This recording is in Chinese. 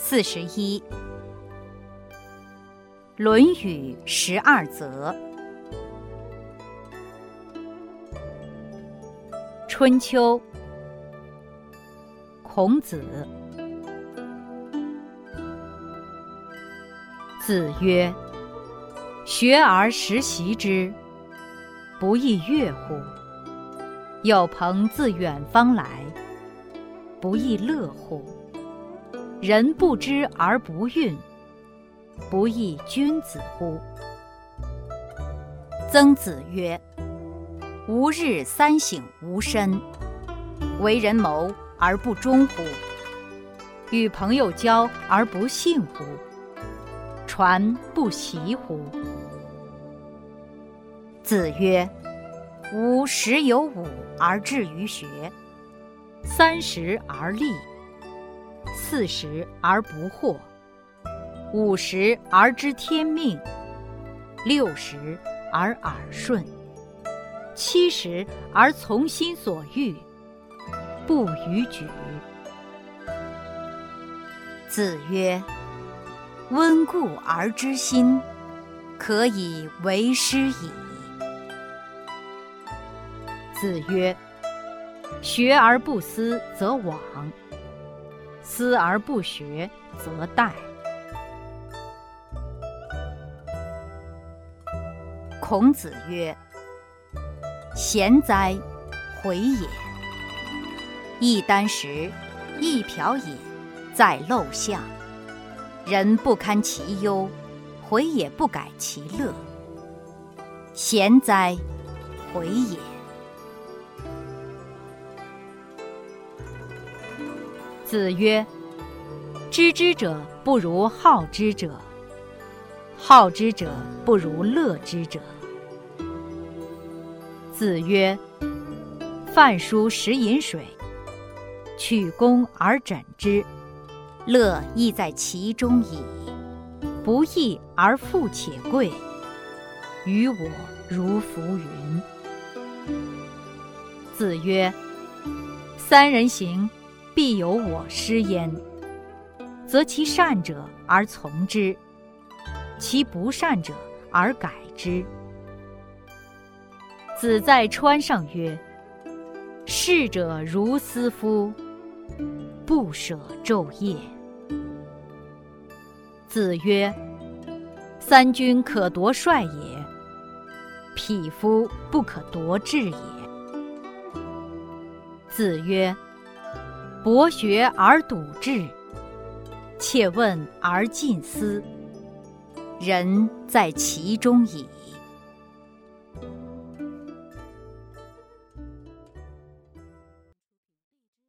四十一，《论语》十二则。春秋，孔子。子曰：“学而时习之，不亦说乎？有朋自远方来，不亦乐乎？”人不知而不愠，不亦君子乎？曾子曰：“吾日三省吾身：为人谋而不忠乎？与朋友交而不信乎？传不习乎？”子曰：“吾十有五而志于学，三十而立。”四十而不惑，五十而知天命，六十而耳顺，七十而从心所欲，不逾矩。子曰：“温故而知新，可以为师矣。”子曰：“学而不思则罔。”思而不学，则殆。孔子曰：“贤哉，回也！一箪食，一瓢饮，在陋巷，人不堪其忧，回也不改其乐。贤哉，回也！”子曰：“知之者不如好之者，好之者不如乐之者。”子曰：“饭疏食饮水，取功而枕之，乐亦在其中矣。不义而富且贵，于我如浮云。”子曰：“三人行。”必有我师焉，则其善者而从之，其不善者而改之。子在川上曰：“逝者如斯夫，不舍昼夜。”子曰：“三军可夺帅也，匹夫不可夺志也。”子曰。博学而笃志，切问而近思，仁在其中矣。